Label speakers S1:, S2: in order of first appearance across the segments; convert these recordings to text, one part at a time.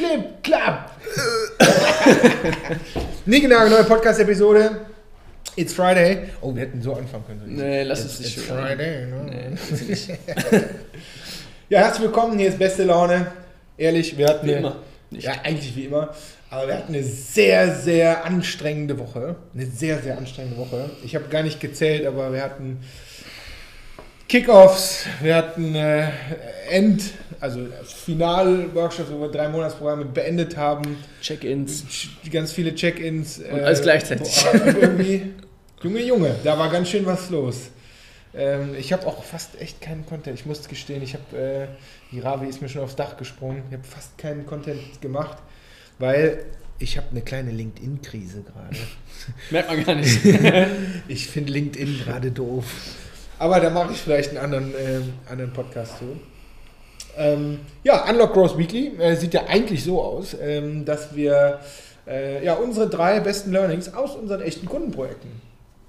S1: Clip, Clap. Nigenage, neue Podcast-Episode. It's Friday. Oh, wir hätten so anfangen können.
S2: Nee, lass
S1: It's,
S2: uns nicht
S1: it's
S2: schon.
S1: Friday. Ne?
S2: Nee, nicht.
S1: Ja, herzlich willkommen. Hier ist beste Laune. Ehrlich, wir hatten
S2: Wie
S1: eine,
S2: immer. Nicht.
S1: Ja, eigentlich wie immer. Aber wir hatten eine sehr, sehr anstrengende Woche. Eine sehr, sehr anstrengende Woche. Ich habe gar nicht gezählt, aber wir hatten Kickoffs, wir hatten äh, End, also Final-Workshops, wo wir drei Monatsprogramme beendet haben.
S2: Check-ins.
S1: Ganz viele Check-ins. äh,
S2: Und alles gleichzeitig.
S1: irgendwie, Junge, Junge, da war ganz schön was los. Ähm, ich habe auch fast echt keinen Content. Ich muss gestehen, ich habe, äh, die Ravi ist mir schon aufs Dach gesprungen. Ich habe fast keinen Content gemacht, weil ich habe eine kleine LinkedIn-Krise gerade.
S2: Merkt man gar nicht.
S1: Ich finde LinkedIn gerade doof. Aber da mache ich vielleicht einen anderen, ähm, anderen Podcast zu. Ähm, ja, Unlock Growth Weekly äh, sieht ja eigentlich so aus, ähm, dass wir äh, ja, unsere drei besten Learnings aus unseren echten Kundenprojekten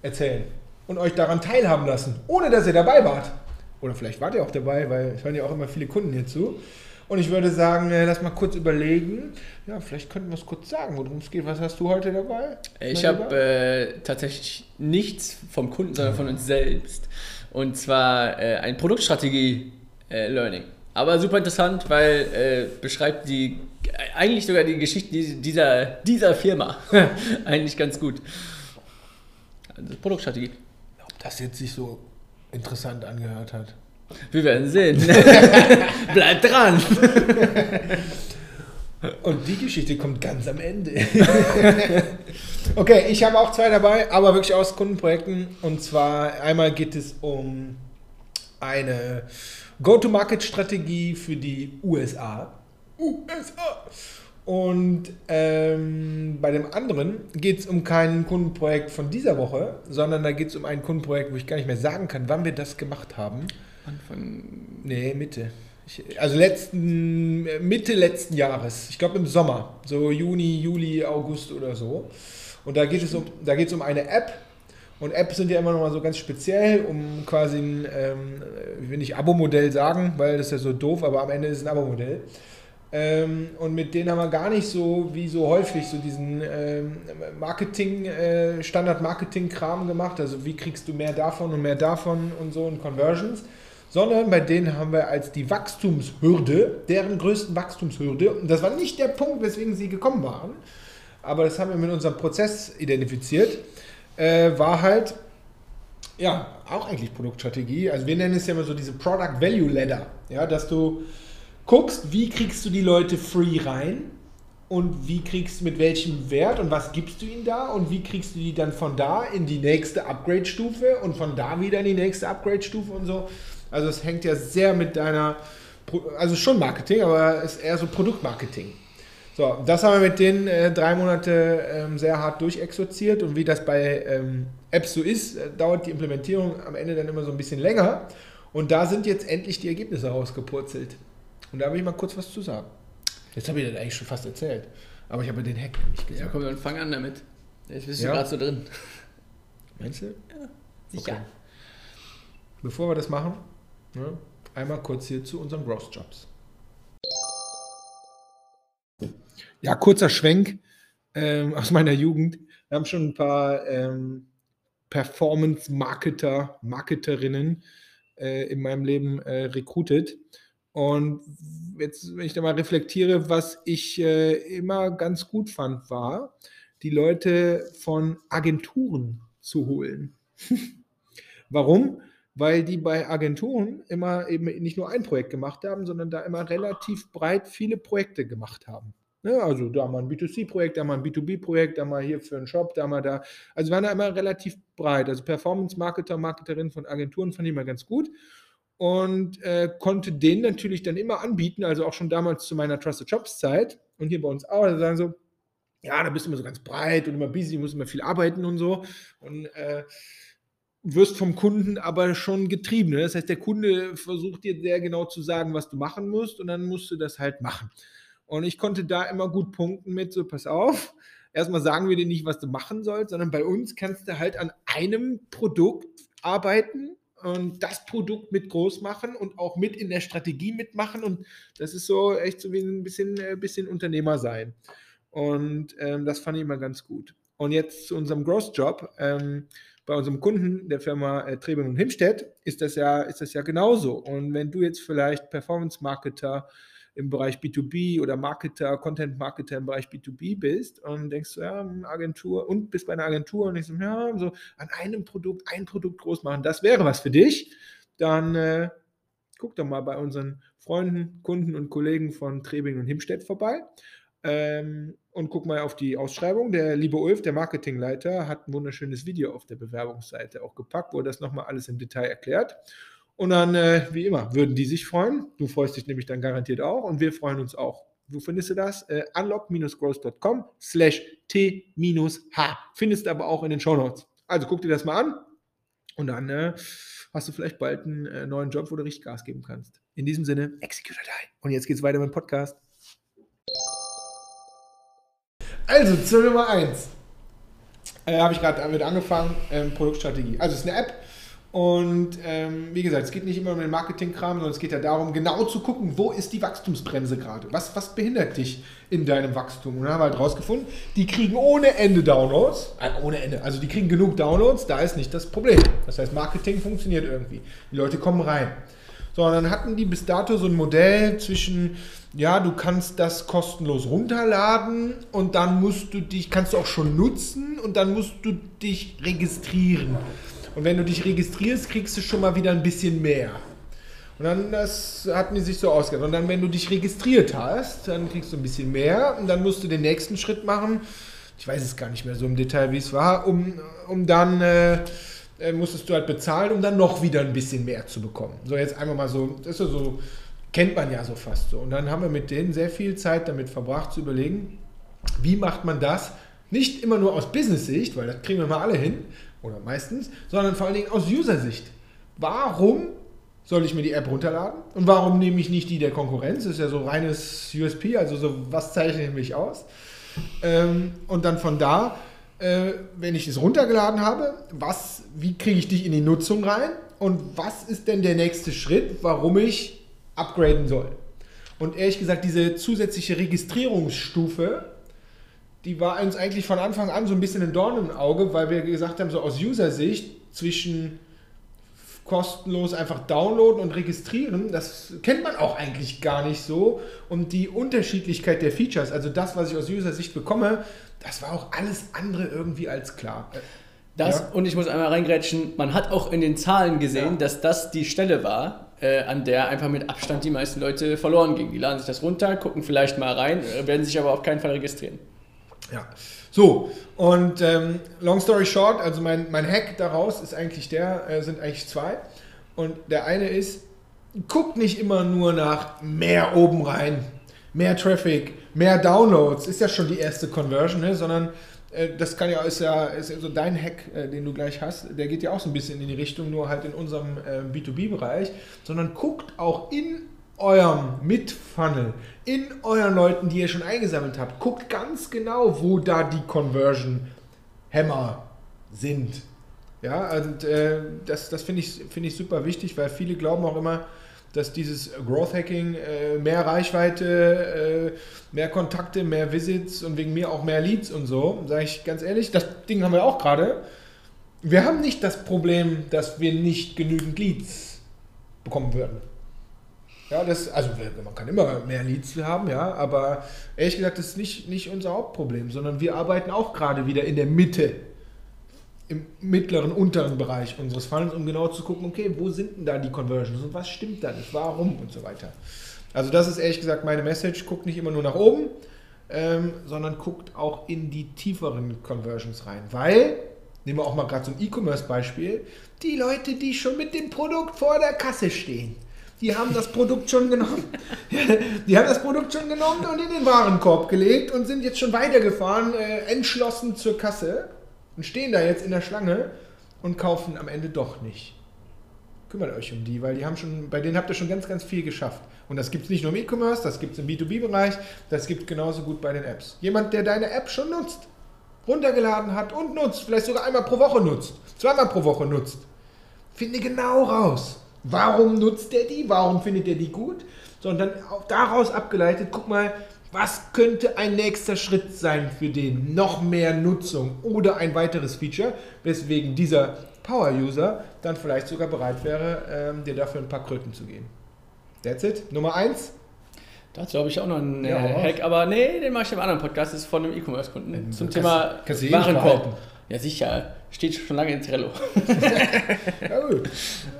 S1: erzählen und euch daran teilhaben lassen, ohne dass ihr dabei wart. Oder vielleicht wart ihr auch dabei, weil es hören ja auch immer viele Kunden hierzu. Und ich würde sagen, äh, lass mal kurz überlegen. Ja, vielleicht könnten wir es kurz sagen, worum es geht. Was hast du heute dabei?
S2: Ich habe äh, tatsächlich nichts vom Kunden, sondern von uns selbst. Und zwar äh, ein Produktstrategie-Learning. Aber super interessant, weil äh, beschreibt die eigentlich sogar die Geschichte dies- dieser, dieser Firma eigentlich ganz gut. Also Produktstrategie.
S1: Ob das jetzt sich so interessant angehört hat.
S2: Wir werden sehen. Bleibt dran.
S1: Und die Geschichte kommt ganz am Ende. okay, ich habe auch zwei dabei, aber wirklich aus Kundenprojekten. Und zwar einmal geht es um eine Go-to-Market-Strategie für die USA. USA. Und ähm, bei dem anderen geht es um kein Kundenprojekt von dieser Woche, sondern da geht es um ein Kundenprojekt, wo ich gar nicht mehr sagen kann, wann wir das gemacht haben.
S2: Anfang.
S1: Nee, Mitte. Ich, also letzten, Mitte letzten Jahres. Ich glaube im Sommer. So Juni, Juli, August oder so. Und da geht es um, da geht es um eine App. Und Apps sind ja immer noch mal so ganz speziell, um quasi ein, ähm, ich will nicht Abo-Modell sagen, weil das ist ja so doof, aber am Ende ist es ein Abo-Modell. Ähm, und mit denen haben wir gar nicht so, wie so häufig, so diesen ähm, Marketing, äh, Standard-Marketing-Kram gemacht. Also wie kriegst du mehr davon und mehr davon und so und Conversions. Sondern bei denen haben wir als die Wachstumshürde, deren größten Wachstumshürde, und das war nicht der Punkt, weswegen sie gekommen waren, aber das haben wir mit unserem Prozess identifiziert, äh, war halt, ja, auch eigentlich Produktstrategie. Also wir nennen es ja immer so diese Product Value Ladder, ja, dass du guckst, wie kriegst du die Leute free rein und wie kriegst du mit welchem Wert und was gibst du ihnen da und wie kriegst du die dann von da in die nächste Upgrade-Stufe und von da wieder in die nächste Upgrade-Stufe und so. Also es hängt ja sehr mit deiner, also schon Marketing, aber es ist eher so Produktmarketing. So, das haben wir mit denen äh, drei Monate ähm, sehr hart durchexerziert und wie das bei ähm, Apps so ist, äh, dauert die Implementierung am Ende dann immer so ein bisschen länger. Und da sind jetzt endlich die Ergebnisse rausgepurzelt. Und da will ich mal kurz was zu sagen. Jetzt habe ich das eigentlich schon fast erzählt. Aber ich habe den Hack nicht
S2: Ja,
S1: gesagt.
S2: komm, dann fang an damit. Jetzt bist du
S1: Ja.
S2: gerade so drin.
S1: Meinst du?
S2: Sicher.
S1: Okay. Bevor wir das machen, ne, einmal kurz hier zu unseren Growth Jobs. Ja, kurzer Schwenk ähm, aus meiner Jugend. Wir haben schon ein paar ähm, Performance-Marketer, Marketerinnen äh, in meinem Leben äh, recruited. Und jetzt, wenn ich da mal reflektiere, was ich äh, immer ganz gut fand, war, die Leute von Agenturen zu holen. Warum? Weil die bei Agenturen immer eben nicht nur ein Projekt gemacht haben, sondern da immer relativ breit viele Projekte gemacht haben. Ne, also da mal ein B2C-Projekt, da mal ein B2B-Projekt, da mal hier für einen Shop, da mal da. Also waren da immer relativ breit. Also Performance-Marketer, Marketerin von Agenturen fand ich immer ganz gut und äh, konnte denen natürlich dann immer anbieten, also auch schon damals zu meiner Trusted Jobs Zeit und hier bei uns auch, da sagen so, ja, da bist du immer so ganz breit und immer busy, musst immer viel arbeiten und so und äh, wirst vom Kunden aber schon getrieben. Ne? Das heißt, der Kunde versucht dir sehr genau zu sagen, was du machen musst und dann musst du das halt machen. Und ich konnte da immer gut punkten mit, so pass auf, erstmal sagen wir dir nicht, was du machen sollst, sondern bei uns kannst du halt an einem Produkt arbeiten und das Produkt mit groß machen und auch mit in der Strategie mitmachen. Und das ist so echt so wie ein bisschen, äh, bisschen Unternehmer sein. Und ähm, das fand ich immer ganz gut. Und jetzt zu unserem Growth-Job. Ähm, bei unserem Kunden, der Firma äh, Trebing und Himstedt, ist das, ja, ist das ja genauso. Und wenn du jetzt vielleicht Performance-Marketer im Bereich B2B oder Marketer, Content-Marketer im Bereich B2B bist und denkst, ja, Agentur und bist bei einer Agentur und denkst, ja, so an einem Produkt, ein Produkt groß machen, das wäre was für dich, dann äh, guck doch mal bei unseren Freunden, Kunden und Kollegen von Trebing und Himstedt vorbei. Ähm, und guck mal auf die Ausschreibung. Der liebe Ulf, der Marketingleiter, hat ein wunderschönes Video auf der Bewerbungsseite auch gepackt, wo er das nochmal alles im Detail erklärt. Und dann, äh, wie immer, würden die sich freuen. Du freust dich nämlich dann garantiert auch und wir freuen uns auch. Wo findest du das? Äh, unlock-growth.com slash t-h. Findest du aber auch in den Show Notes. Also guck dir das mal an und dann äh, hast du vielleicht bald einen äh, neuen Job, wo du richtig Gas geben kannst. In diesem Sinne, execute or die. Und jetzt geht's weiter mit dem Podcast. Also, zur Nummer 1. Äh, Habe ich gerade damit angefangen, ähm, Produktstrategie. Also, es ist eine App. Und ähm, wie gesagt, es geht nicht immer um den Marketingkram, sondern es geht ja darum, genau zu gucken, wo ist die Wachstumsbremse gerade? Was, was behindert dich in deinem Wachstum? Und dann haben wir halt rausgefunden, die kriegen ohne Ende Downloads. Äh, ohne Ende. Also die kriegen genug Downloads, da ist nicht das Problem. Das heißt, Marketing funktioniert irgendwie. Die Leute kommen rein. So, und dann hatten die bis dato so ein Modell zwischen, ja, du kannst das kostenlos runterladen und dann musst du dich, kannst du auch schon nutzen und dann musst du dich registrieren. Und wenn du dich registrierst, kriegst du schon mal wieder ein bisschen mehr. Und dann, das hatten die sich so ausgedacht. Und dann, wenn du dich registriert hast, dann kriegst du ein bisschen mehr und dann musst du den nächsten Schritt machen. Ich weiß es gar nicht mehr so im Detail, wie es war, um, um dann äh, äh, musstest du halt bezahlen, um dann noch wieder ein bisschen mehr zu bekommen. So, jetzt einfach mal so, das ist so, kennt man ja so fast so. Und dann haben wir mit denen sehr viel Zeit damit verbracht zu überlegen, wie macht man das? Nicht immer nur aus Business-Sicht, weil das kriegen wir mal alle hin, oder meistens, sondern vor allen Dingen aus User-Sicht. Warum soll ich mir die App runterladen? Und warum nehme ich nicht die der Konkurrenz? Das ist ja so reines USP, also so, was zeichne ich mich aus? Ähm, und dann von da äh, wenn ich es runtergeladen habe, was, wie kriege ich dich in die Nutzung rein und was ist denn der nächste Schritt, warum ich upgraden soll. Und ehrlich gesagt, diese zusätzliche Registrierungsstufe, die war uns eigentlich von Anfang an so ein bisschen ein Dorn im Auge, weil wir gesagt haben, so aus User-Sicht zwischen kostenlos einfach downloaden und registrieren. Das kennt man auch eigentlich gar nicht so. Und die Unterschiedlichkeit der Features, also das, was ich aus User-Sicht bekomme, das war auch alles andere irgendwie als klar.
S2: Das, ja. und ich muss einmal reingrätschen, man hat auch in den Zahlen gesehen, ja. dass das die Stelle war, äh, an der einfach mit Abstand die meisten Leute verloren gingen. Die laden sich das runter, gucken vielleicht mal rein, äh, werden sich aber auf keinen Fall registrieren.
S1: Ja, so, und ähm, long story short, also mein, mein Hack daraus ist eigentlich der, äh, sind eigentlich zwei. Und der eine ist, guck nicht immer nur nach mehr oben rein, mehr Traffic, mehr Downloads, ist ja schon die erste Conversion, ne? sondern äh, das kann ja, ist ja, ist so dein Hack, äh, den du gleich hast, der geht ja auch so ein bisschen in die Richtung, nur halt in unserem äh, B2B-Bereich, sondern guckt auch in eurem Mitfunnel, in euren Leuten, die ihr schon eingesammelt habt, guckt ganz genau, wo da die Conversion-Hämmer sind. Ja, und äh, das, das finde ich, find ich super wichtig, weil viele glauben auch immer, dass dieses Growth Hacking äh, mehr Reichweite, äh, mehr Kontakte, mehr Visits und wegen mir auch mehr Leads und so, sage ich ganz ehrlich, das Ding haben wir auch gerade. Wir haben nicht das Problem, dass wir nicht genügend Leads bekommen würden. Ja, das, also man kann immer mehr Leads haben, ja, aber ehrlich gesagt, das ist nicht, nicht unser Hauptproblem, sondern wir arbeiten auch gerade wieder in der Mitte, im mittleren, unteren Bereich unseres Funnels, um genau zu gucken, okay, wo sind denn da die Conversions und was stimmt da nicht, warum und so weiter. Also das ist ehrlich gesagt meine Message, guckt nicht immer nur nach oben, ähm, sondern guckt auch in die tieferen Conversions rein, weil, nehmen wir auch mal gerade so ein E-Commerce-Beispiel, die Leute, die schon mit dem Produkt vor der Kasse stehen, die haben das Produkt schon genommen. Die haben das Produkt schon genommen und in den Warenkorb gelegt und sind jetzt schon weitergefahren, äh, entschlossen zur Kasse und stehen da jetzt in der Schlange und kaufen am Ende doch nicht. Kümmert euch um die, weil die haben schon, bei denen habt ihr schon ganz, ganz viel geschafft. Und das gibt es nicht nur im E-Commerce, das gibt es im B2B-Bereich, das gibt es genauso gut bei den Apps. Jemand, der deine App schon nutzt, runtergeladen hat und nutzt, vielleicht sogar einmal pro Woche nutzt, zweimal pro Woche nutzt, Finde genau raus. Warum nutzt der die? Warum findet er die gut? Sondern daraus abgeleitet, guck mal, was könnte ein nächster Schritt sein für den? Noch mehr Nutzung oder ein weiteres Feature, weswegen dieser Power-User dann vielleicht sogar bereit wäre, ähm, dir dafür ein paar Kröten zu geben. That's it. Nummer eins.
S2: Dazu habe ich auch noch einen
S1: Ja,
S2: äh,
S1: hau
S2: Hack, aber nee, den mache ich im anderen Podcast. Das ist von einem E-Commerce-Kunden
S1: Ähm,
S2: zum Thema Warenkorb. Ja, sicher. Steht schon lange in Trello.
S1: Ja, gut.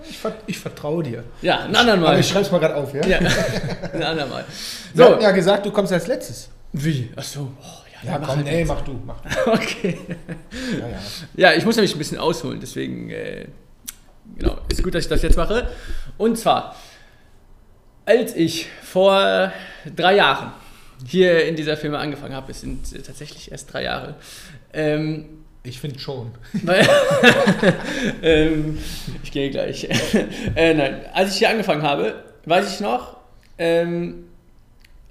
S1: Ich, vert- ich vertraue dir.
S2: Ja, ein andermal.
S1: Aber ich schreibe es mal gerade auf, ja?
S2: ja, ein andermal.
S1: Wir
S2: So,
S1: hatten ja gesagt, du kommst als letztes.
S2: wie? Achso. Oh, ja,
S1: Ja, komm,
S2: halt
S1: nee, mach du, mach du.
S2: Okay.
S1: Ja, ja.
S2: Ja, ich muss nämlich ein bisschen ausholen, deswegen, äh, genau, ist gut, dass ich das jetzt mache. Und zwar, als ich vor drei Jahren hier in dieser Firma angefangen habe, es sind tatsächlich erst drei Jahre, ähm,
S1: Ich finde schon.
S2: weil, ähm, ich gehe gleich. äh, nein, als ich hier angefangen habe, weiß ich noch, ähm,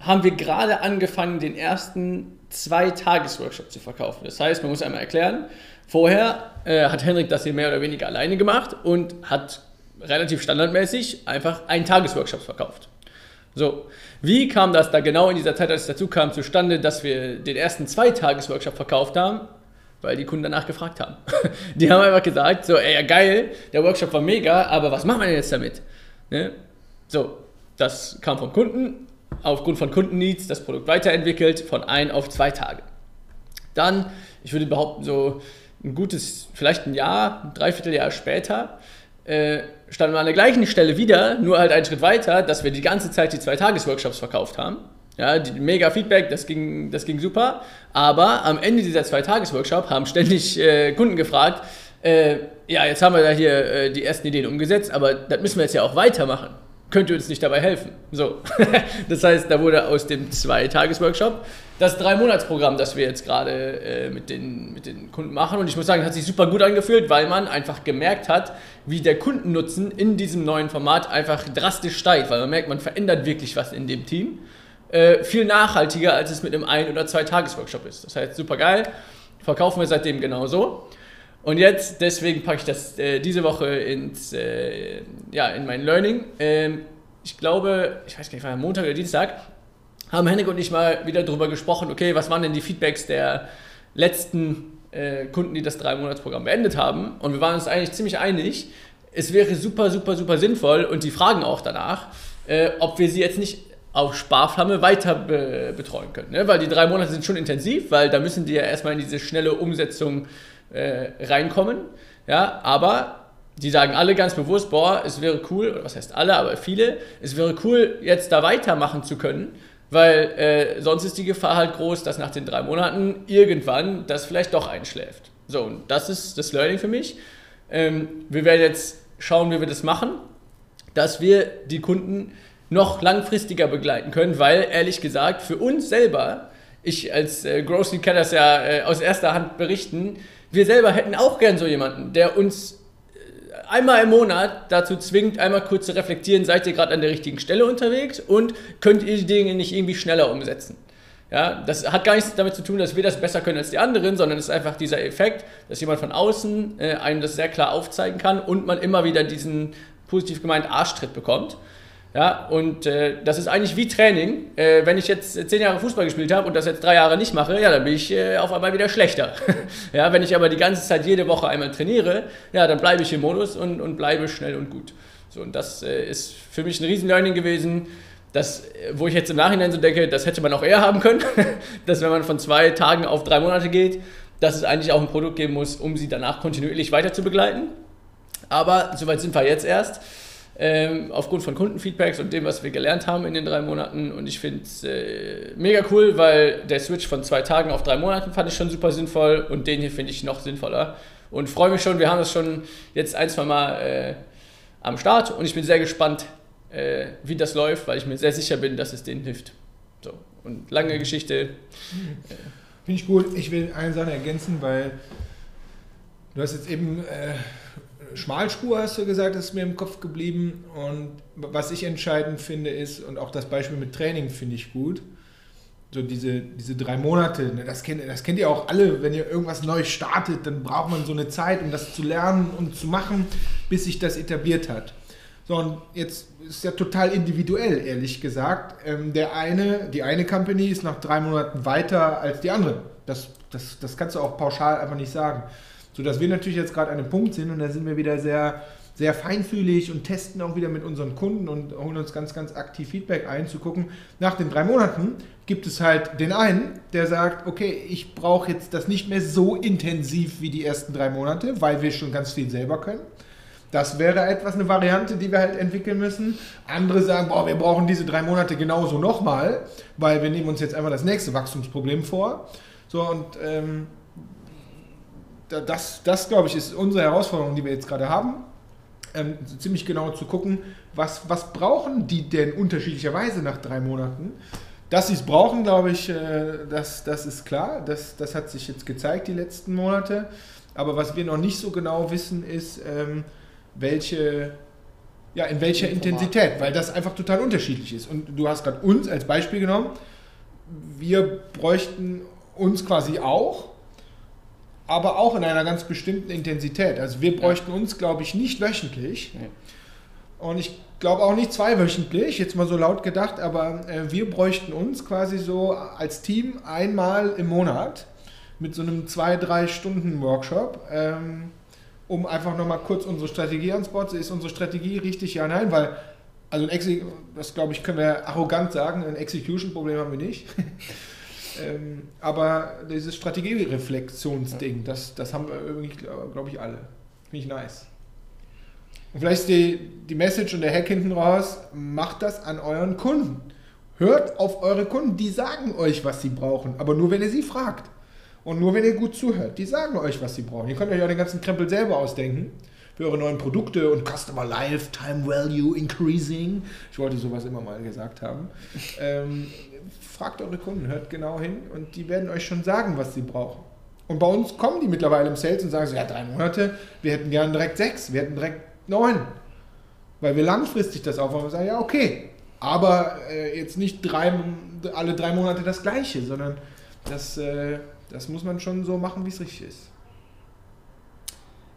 S2: haben wir gerade angefangen, den ersten zwei Tages-Workshop zu verkaufen. Das heißt, man muss einmal erklären, vorher äh, hat Henrik das hier mehr oder weniger alleine gemacht und hat relativ standardmäßig einfach einen Tages-Workshop verkauft. So, wie kam das da genau in dieser Zeit, als es dazu kam, zustande, dass wir den ersten Zwei-Tages-Workshop verkauft haben? Weil die Kunden danach gefragt haben. Die haben einfach gesagt, so, ey, ja geil, der Workshop war mega, aber was machen wir denn jetzt damit? Ne? So, das kam vom Kunden, aufgrund von Kundenneeds das Produkt weiterentwickelt, von ein auf zwei Tage. Dann, ich würde behaupten, so ein gutes, vielleicht ein Jahr, ein Dreivierteljahr später, äh, standen wir an der gleichen Stelle wieder, nur halt einen Schritt weiter, dass wir die ganze Zeit die zwei Tages-Workshops verkauft haben. Ja, die, mega Feedback, das ging, das ging super. Aber am Ende dieser zwei Tages-Workshop haben ständig äh, Kunden gefragt, äh, ja, jetzt haben wir da hier äh, die ersten Ideen umgesetzt, aber das müssen wir jetzt ja auch weitermachen. Könnt ihr uns nicht dabei helfen? So. das heißt, da wurde aus dem Zwei-Tages-Workshop das Drei-Monats-Programm, das wir jetzt gerade äh, mit, den, mit den Kunden machen. Und ich muss sagen, hat sich super gut angefühlt, weil man einfach gemerkt hat, wie der Kundennutzen in diesem neuen Format einfach drastisch steigt, weil man merkt, man verändert wirklich was in dem Team. Äh, viel nachhaltiger, als es mit einem Ein- oder Zwei-Tages-Workshop ist. Das heißt, super geil. Verkaufen wir seitdem genauso. Und jetzt, deswegen packe ich das äh, diese Woche ins, äh, ja, in mein Learning. Ähm, ich glaube, ich weiß gar nicht, war Montag oder Dienstag, haben Henrik und ich mal wieder darüber gesprochen, okay, was waren denn die Feedbacks der letzten äh, Kunden, die das Drei-Monats-Programm beendet haben. Und wir waren uns eigentlich ziemlich einig, es wäre super, super, super sinnvoll und die fragen auch danach, äh, ob wir sie jetzt nicht auf Sparflamme weiter be betreuen können. Ne? Weil die drei Monate sind schon intensiv, weil da müssen die ja erstmal in diese schnelle Umsetzung äh, reinkommen. Ja, aber die sagen alle ganz bewusst, boah, es wäre cool, oder was heißt alle, aber viele, es wäre cool, jetzt da weitermachen zu können, weil äh, sonst ist die Gefahr halt groß, dass nach den drei Monaten irgendwann das vielleicht doch einschläft. So, und das ist das Learning für mich. Ähm, wir werden jetzt schauen, wie wir das machen, dass wir die Kunden noch langfristiger begleiten können, weil ehrlich gesagt, für uns selber, ich als äh, Grocery kann das ja äh, aus erster Hand berichten, wir selber hätten auch gern so jemanden, der uns äh, einmal im Monat dazu zwingt, einmal kurz zu reflektieren, seid ihr gerade an der richtigen Stelle unterwegs und könnt ihr die Dinge nicht irgendwie schneller umsetzen. Ja, das hat gar nichts damit zu tun, dass wir das besser können als die anderen, sondern es ist einfach dieser Effekt, dass jemand von außen äh, einem das sehr klar aufzeigen kann und man immer wieder diesen positiv gemeint Arschtritt bekommt. Ja, und äh, das ist eigentlich wie Training. Äh, wenn ich jetzt zehn Jahre Fußball gespielt habe und das jetzt drei Jahre nicht mache, ja, dann bin ich äh, auf einmal wieder schlechter. ja, wenn ich aber die ganze Zeit jede Woche einmal trainiere, ja, dann bleibe ich im Modus und, und bleibe schnell und gut. So, und das äh, ist für mich ein Riesen-Learning gewesen, das, äh, wo ich jetzt im Nachhinein so denke, das hätte man auch eher haben können, dass wenn man von zwei Tagen auf drei Monate geht, dass es eigentlich auch ein Produkt geben muss, um sie danach kontinuierlich weiter zu begleiten. Aber soweit sind wir jetzt erst ähm, aufgrund von Kundenfeedbacks und dem, was wir gelernt haben in den drei Monaten. Und ich finde es äh, mega cool, weil der Switch von zwei Tagen auf drei Monaten fand ich schon super sinnvoll und den hier finde ich noch sinnvoller. Und freue mich schon, wir haben das schon jetzt ein, zwei Mal äh, am Start und ich bin sehr gespannt, äh, wie das läuft, weil ich mir sehr sicher bin, dass es denen hilft. So, und lange Geschichte.
S1: Finde ich gut. Ich will eine Sache ergänzen, weil du hast jetzt eben äh, Schmalspur, hast du gesagt, ist mir im Kopf geblieben. Und was ich entscheidend finde ist, und auch das Beispiel mit Training finde ich gut, so diese, diese drei Monate, ne, das kennt, das kennt ihr auch alle, wenn ihr irgendwas neu startet, dann braucht man so eine Zeit, um das zu lernen und zu machen. bis sich das etabliert hat. So, und jetzt ist ja total individuell, ehrlich gesagt. Ähm, der eine, die eine Company ist nach drei Monaten weiter als die andere. Das, das, das kannst du auch pauschal einfach nicht sagen. Sodass wir natürlich jetzt gerade an einem Punkt sind und da sind wir wieder sehr, sehr feinfühlig und testen auch wieder mit unseren Kunden und holen uns ganz, ganz aktiv Feedback ein, zu gucken, nach den drei Monaten gibt es halt den einen, der sagt, okay, ich brauche jetzt das nicht mehr so intensiv wie die ersten drei Monate, weil wir schon ganz viel selber können. Das wäre etwas, eine Variante, die wir halt entwickeln müssen. Andere sagen, boah, wir brauchen diese drei Monate genauso nochmal, weil wir nehmen uns jetzt einfach das nächste Wachstumsproblem vor. So, und ähm, das, das glaube ich, ist unsere Herausforderung, die wir jetzt gerade haben. Ähm, ziemlich genau zu gucken, was, was brauchen die denn unterschiedlicherweise nach drei Monaten. Dass sie es brauchen, glaube ich, äh, das, das ist klar. Das, das hat sich jetzt gezeigt die letzten Monate. Aber was wir noch nicht so genau wissen, ist, ähm, welche, ja, in welcher Intensität, weil das einfach total unterschiedlich ist. Und du hast gerade uns als Beispiel genommen. Wir bräuchten uns quasi auch, aber auch in einer ganz bestimmten Intensität. Also wir bräuchten uns, glaube ich, nicht wöchentlich. Und ich glaube auch nicht zweiwöchentlich, jetzt mal so laut gedacht, aber äh, wir bräuchten uns quasi so als Team einmal im Monat mit so einem zwei, drei Stunden Workshop. Ähm, um einfach nochmal kurz unsere Strategie ans Bord zu Ist unsere Strategie richtig? Ja, nein, weil, also ein das glaube ich, können wir arrogant sagen, ein Execution-Problem haben wir nicht. Ähm, aber dieses Strategiereflexionsding, das, das haben wir irgendwie, glaube ich, alle. Finde ich nice. Und vielleicht ist die, die Message und der Hack hinten raus, macht das an euren Kunden. Hört auf eure Kunden, die sagen euch, was sie brauchen, aber nur wenn ihr sie fragt. Und nur wenn ihr gut zuhört, die sagen euch, was sie brauchen. Ihr könnt euch auch den ganzen Krempel selber ausdenken eure neuen Produkte und Customer Lifetime Value Increasing. Ich wollte sowas immer mal gesagt haben. Ähm, fragt eure Kunden, hört genau hin und die werden euch schon sagen, was sie brauchen. Und bei uns kommen die mittlerweile im Sales und sagen so, ja, drei Monate, wir hätten gern direkt sechs, wir hätten direkt neun. Weil wir langfristig das aufbauen und sagen, ja, okay. Aber äh, jetzt nicht drei, alle drei Monate das gleiche, sondern das... Äh, das muss man schon so machen, wie es richtig ist.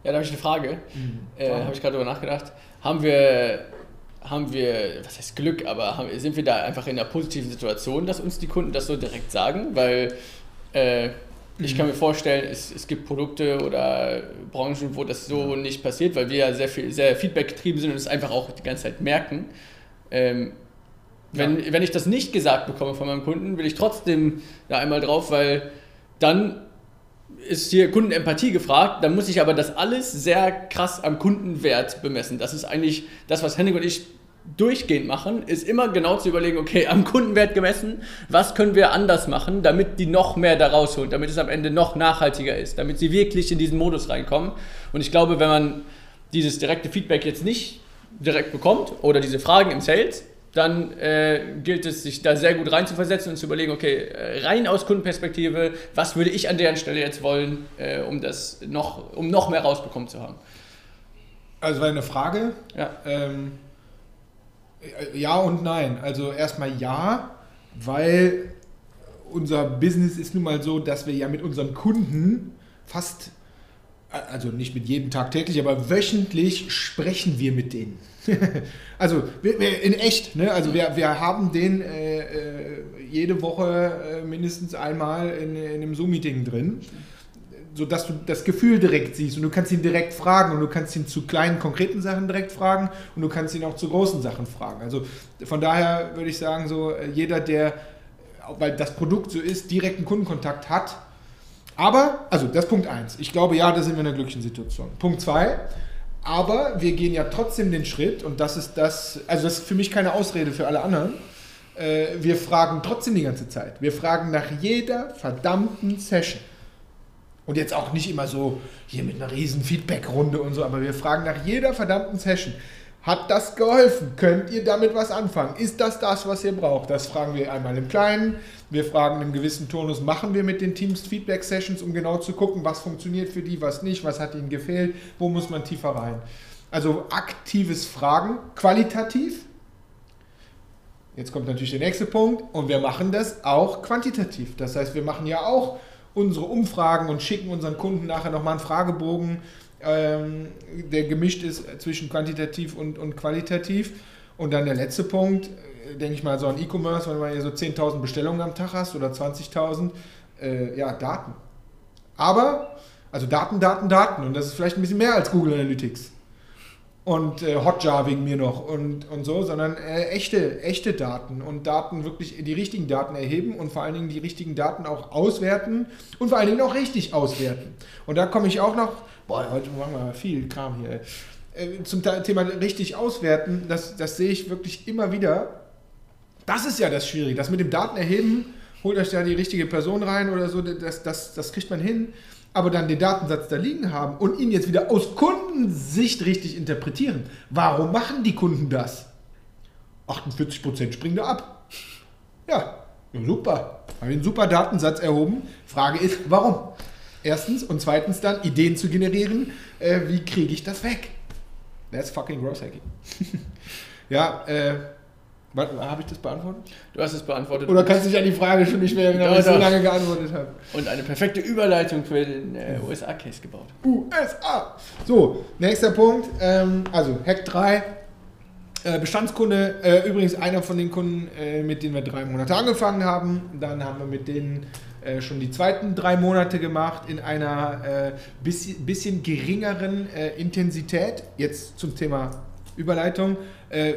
S2: Ja, da habe ich eine Frage. Mhm. Äh, habe ich gerade darüber nachgedacht. Haben wir, haben wir, was heißt Glück, aber haben, sind wir da einfach in einer positiven Situation, dass uns die Kunden das so direkt sagen? Weil äh, ich kann mhm. mir vorstellen, es, es gibt Produkte oder Branchen, wo das so nicht passiert, weil wir ja sehr viel, sehr feedback-getrieben sind und es einfach auch die ganze Zeit merken. Ähm, wenn, ja. wenn ich das nicht gesagt bekomme von meinem Kunden, will ich trotzdem da einmal drauf, weil dann ist hier Kundenempathie gefragt, dann muss ich aber das alles sehr krass am Kundenwert bemessen. Das ist eigentlich das, was Henning und ich durchgehend machen, ist immer genau zu überlegen, okay, am Kundenwert gemessen, was können wir anders machen, damit die noch mehr da rausholen, damit es am Ende noch nachhaltiger ist, damit sie wirklich in diesen Modus reinkommen. Und ich glaube, wenn man dieses direkte Feedback jetzt nicht direkt bekommt oder diese Fragen im Sales, dann äh, gilt es, sich da sehr gut reinzuversetzen und zu überlegen, okay, äh, rein aus Kundenperspektive, was würde ich an deren Stelle jetzt wollen, äh, um das noch, um noch mehr rausbekommen zu haben?
S1: Also war eine Frage. Ja. Ähm, ja und nein. Also erstmal ja, weil unser Business ist nun mal so, dass wir ja mit unseren Kunden fast, also nicht mit jedem Tag täglich, aber wöchentlich sprechen wir mit denen. also in echt, ne? Also wir, wir haben den äh, äh, jede Woche äh, mindestens einmal in, in einem Zoom-Meeting drin, sodass du das Gefühl direkt siehst und du kannst ihn direkt fragen und du kannst ihn zu kleinen, konkreten Sachen direkt fragen und du kannst ihn auch zu großen Sachen fragen. Also von daher würde ich sagen, so äh, jeder, der, weil das Produkt so ist, direkten Kundenkontakt hat, aber, also das ist Punkt 1. Ich glaube, ja, da sind wir in einer glücklichen Situation. Punkt 2, aber wir gehen ja trotzdem den Schritt und das ist das, also das ist für mich keine Ausrede für alle anderen. Äh, wir fragen trotzdem die ganze Zeit. Wir fragen nach jeder verdammten Session. Und jetzt auch nicht immer so hier mit einer riesen Feedback-Runde und so, aber wir fragen nach jeder verdammten Session. Hat das geholfen? Könnt ihr damit was anfangen? Ist das das, was ihr braucht? Das fragen wir einmal im Kleinen. Wir fragen im gewissen Turnus, machen wir mit den Teams Feedback-Sessions, um genau zu gucken, was funktioniert für die, was nicht, was hat ihnen gefehlt, wo muss man tiefer rein. Also aktives Fragen, qualitativ. Jetzt kommt natürlich der nächste Punkt und wir machen das auch quantitativ. Das heißt, wir machen ja auch unsere Umfragen und schicken unseren Kunden nachher nochmal einen Fragebogen ähm, der gemischt ist zwischen quantitativ und, und qualitativ. Und dann der letzte Punkt, äh, denke ich mal, so ein E-Commerce, wenn du hier so 10.000 Bestellungen am Tag hast oder 20.000, äh, ja, Daten. Aber, also Daten, Daten, Daten. Und das ist vielleicht ein bisschen mehr als Google Analytics. Und äh, Hotjar wegen mir noch und, und so, sondern äh, echte, echte Daten und Daten wirklich die richtigen Daten erheben und vor allen Dingen die richtigen Daten auch auswerten und vor allen Dingen auch richtig auswerten. Und da komme ich auch noch, boah, heute machen wir viel Kram hier, äh, zum Thema richtig auswerten, das, das sehe ich wirklich immer wieder. Das ist ja das Schwierige, das mit dem Datenerheben, holt euch da die richtige Person rein oder so, das, das, das kriegt man hin aber dann den Datensatz da liegen haben und ihn jetzt wieder aus Kundensicht richtig interpretieren. Warum machen die Kunden das? 48% springen da ab. Ja, super. Habe ich einen super Datensatz erhoben. Frage ist, warum? Erstens und zweitens dann Ideen zu generieren. Äh, wie kriege ich das weg? That's fucking gross hacking. ja, äh, habe ich das beantwortet?
S2: Du hast es beantwortet.
S1: Oder kannst du dich an die Frage schon nicht mehr erinnern, weil ich so lange geantwortet habe?
S2: Und eine perfekte Überleitung für den äh, USA-Case gebaut.
S1: USA! So, nächster Punkt. Ähm, also, Hack 3. Äh, Bestandskunde, äh, übrigens einer von den Kunden, äh, mit denen wir drei Monate angefangen haben. Dann haben wir mit denen äh, schon die zweiten drei Monate gemacht in einer äh, bisschen, bisschen geringeren Intensität. Jetzt zum Thema Überleitung.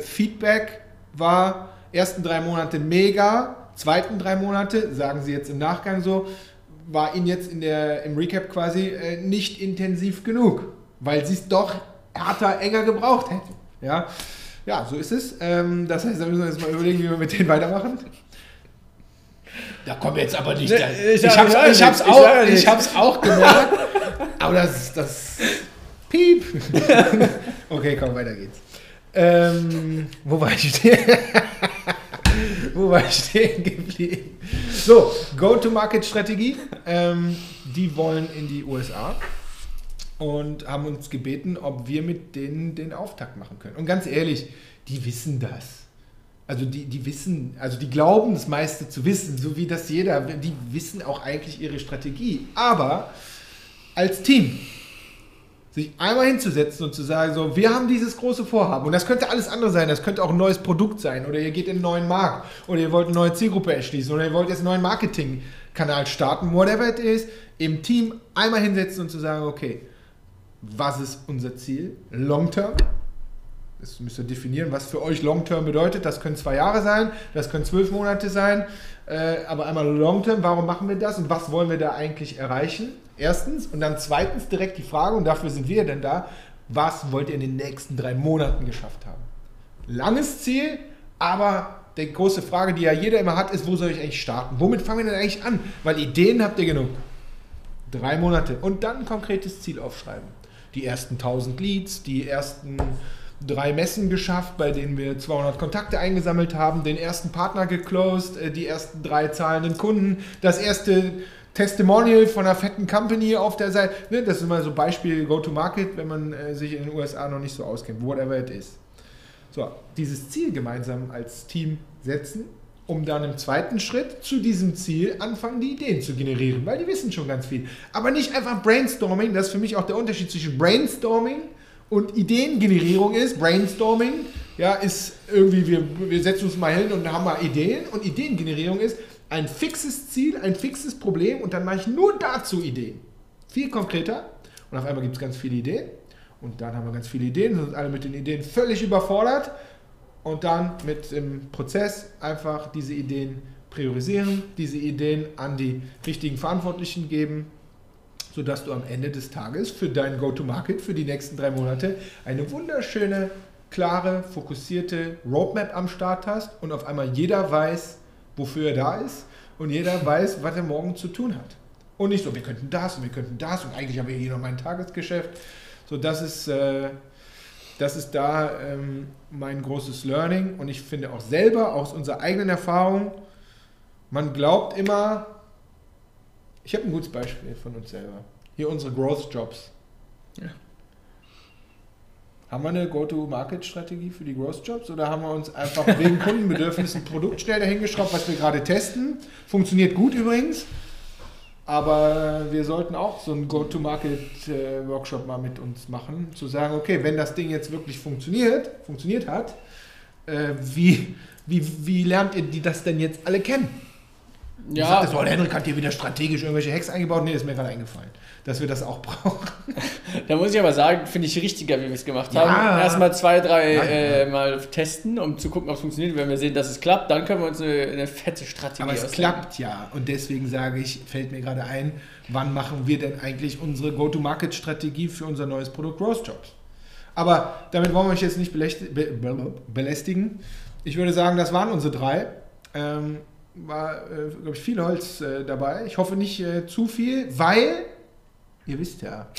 S1: Feedback war ersten drei Monate mega, zweiten drei Monate, sagen sie jetzt im Nachgang so, war ihnen jetzt in der, im Recap quasi äh, nicht intensiv genug, weil sie es doch härter, enger gebraucht hätten. Ja, ja so ist es. Ähm, das heißt, da müssen wir jetzt mal überlegen, wie wir mit denen weitermachen. Da kommen wir jetzt aber nicht. Nee, ich, ich, hab's, ich, hab's auch, ich, ich hab's auch gemerkt. aber das, das. Piep. okay, komm, weiter geht's. Ähm, wo war ich stehen? wo war ich stehen geblieben? So, Go-to-Market-Strategie. Ähm, die wollen in die USA und haben uns gebeten, ob wir mit denen den Auftakt machen können. Und ganz ehrlich, die wissen das. Also die, die wissen, also die glauben das meiste zu wissen, so wie das jeder, die wissen auch eigentlich ihre Strategie. Aber als Team sich einmal hinzusetzen und zu sagen, so, wir haben dieses große Vorhaben. Und das könnte alles andere sein, das könnte auch ein neues Produkt sein. Oder ihr geht in einen neuen Markt. Oder ihr wollt eine neue Zielgruppe erschließen. Oder ihr wollt jetzt einen neuen Marketingkanal starten, whatever it is, im Team einmal hinsetzen und zu sagen, okay, was ist unser Ziel? Long Term? Das müsst ihr definieren, was für euch Long Term bedeutet. Das können zwei Jahre sein, das können zwölf Monate sein, äh, aber einmal Long Term, warum machen wir das und was wollen wir da eigentlich erreichen? Erstens. Und dann zweitens direkt die Frage, und dafür sind wir denn da, was wollt ihr in den nächsten drei Monaten geschafft haben? Langes Ziel, aber die große Frage, die ja jeder immer hat, ist, wo soll ich eigentlich starten? Womit fangen wir denn eigentlich an? Weil Ideen habt ihr genug. Drei Monate. Und dann ein konkretes Ziel aufschreiben. Die ersten 1000 Leads, die ersten drei Messen geschafft, bei denen wir 200 Kontakte eingesammelt haben, den ersten Partner geclosed, äh, die ersten drei zahlenden Kunden, das erste Testimonial von einer fetten Company auf der Seite. Ne, das ist immer so Beispiel Go-to-Market, wenn man äh, sich in den USA noch nicht so auskennt, whatever it is. So, dieses Ziel gemeinsam als Team setzen, um dann im zweiten Schritt zu diesem Ziel anfangen, die Ideen zu generieren, weil die wissen schon ganz viel. Aber nicht einfach Brainstorming, das ist für mich auch der Unterschied zwischen Brainstorming und Ideengenerierung ist. Brainstorming ja, ist irgendwie, wir, wir setzen uns mal hin und haben mal Ideen und Ideengenerierung ist, ein fixes Ziel, ein fixes Problem und dann mache ich nur dazu Ideen. Viel konkreter und auf einmal gibt es ganz viele Ideen und dann haben wir ganz viele Ideen, sind alle mit den Ideen völlig überfordert und dann mit dem Prozess einfach diese Ideen priorisieren, diese Ideen an die richtigen Verantwortlichen geben, sodass du am Ende des Tages für dein Go-to-Market für die nächsten drei Monate eine wunderschöne, klare, fokussierte Roadmap am Start hast und auf einmal jeder weiß, wofür er da ist und jeder weiß, was er morgen zu tun hat. Und nicht so, wir könnten das und wir könnten das und eigentlich haben wir hier noch mein Tagesgeschäft. So, das ist, äh, das ist da ähm, mein großes Learning und ich finde auch selber, aus unserer eigenen Erfahrung, man glaubt immer, ich habe ein gutes Beispiel von uns selber. Hier unsere Growth Jobs. Ja. Haben wir eine Go-to-Market-Strategie für die Growth-Jobs oder haben wir uns einfach wegen Kundenbedürfnissen ein Produkt schnell dahingeschraubt, was wir gerade testen? Funktioniert gut übrigens. Aber wir sollten auch so einen Go-to-Market-Workshop mal mit uns machen, zu sagen, okay, wenn das Ding jetzt wirklich funktioniert, funktioniert hat, äh, wie, wie, wie lernt ihr die das denn jetzt alle kennen? Ja. Du sagtest, oh, Henrik hat hier wieder strategisch irgendwelche Hacks eingebaut. Nee, ist mir gerade eingefallen, dass wir das auch brauchen.
S2: Da muss ich aber sagen, finde ich richtiger, wie wir es gemacht ja. haben. Erstmal zwei, drei ja, äh, Mal testen, um zu gucken, ob es funktioniert. Wenn wir sehen, dass es klappt, dann können wir uns eine, eine fette Strategie
S1: Aber es ausdenken. klappt ja. Und deswegen sage ich, fällt mir gerade ein, wann machen wir denn eigentlich unsere Go-to-Market-Strategie für unser neues Produkt Roast Jobs? Aber damit wollen wir euch jetzt nicht belästigen. Ich würde sagen, das waren unsere drei. Ähm, war, äh, glaube ich, viel Holz äh, dabei. Ich hoffe nicht äh, zu viel, weil, ihr wisst ja.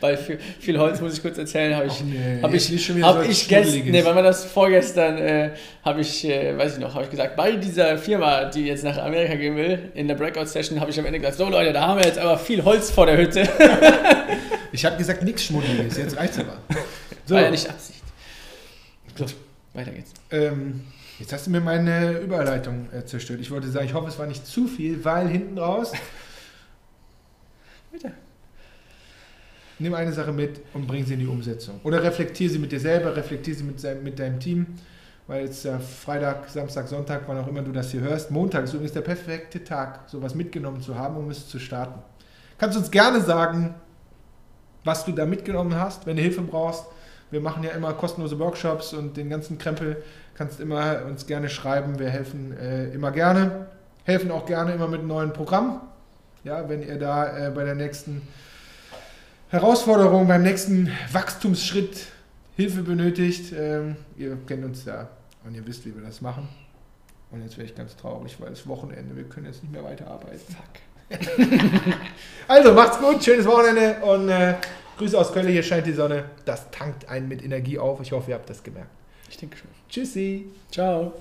S2: Bei viel, viel, Holz muss ich kurz erzählen, habe ich, nee, hab ich, hab ich gestern, nee, weil man das vorgestern, äh, habe ich, äh, weiß ich noch, habe ich gesagt, bei dieser Firma, die jetzt nach Amerika gehen will, in der Breakout-Session, habe ich am Ende gesagt, so Leute, da haben wir jetzt aber viel Holz vor der Hütte.
S1: ich habe gesagt, nichts Schmuddeliges, jetzt reicht's aber.
S2: So. War ja nicht Absicht. So, weiter geht's.
S1: Ähm, Jetzt hast du mir meine Überleitung äh, zerstört. Ich wollte sagen, ich hoffe, es war nicht zu viel, weil hinten raus. Bitte. Nimm eine Sache mit und bring sie in die Umsetzung. Oder reflektier sie mit dir selber, reflektier sie mit, mit deinem Team. Weil jetzt ja Freitag, Samstag, Sonntag, wann auch immer du das hier hörst. Montag ist übrigens der perfekte Tag, sowas mitgenommen zu haben, um es zu starten. Kannst du uns gerne sagen, was du da mitgenommen hast, wenn du Hilfe brauchst. Wir machen ja immer kostenlose Workshops und den ganzen Krempel kannst immer uns gerne schreiben. Wir helfen äh, immer gerne. Helfen auch gerne immer mit neuen Programmen. Ja, wenn ihr da äh, bei der nächsten Herausforderung, beim nächsten Wachstumsschritt Hilfe benötigt. Ähm, ihr kennt uns ja und ihr wisst, wie wir das machen. Und jetzt wäre ich ganz traurig, weil es Wochenende, wir können jetzt nicht mehr weiterarbeiten. Fuck. also macht's gut, schönes Wochenende und äh, Grüße aus Köln, hier scheint die Sonne. Das tankt einen mit Energie auf. Ich hoffe, ihr habt das gemerkt.
S2: Ich denke schon.
S1: Tschüssi.
S2: Ciao.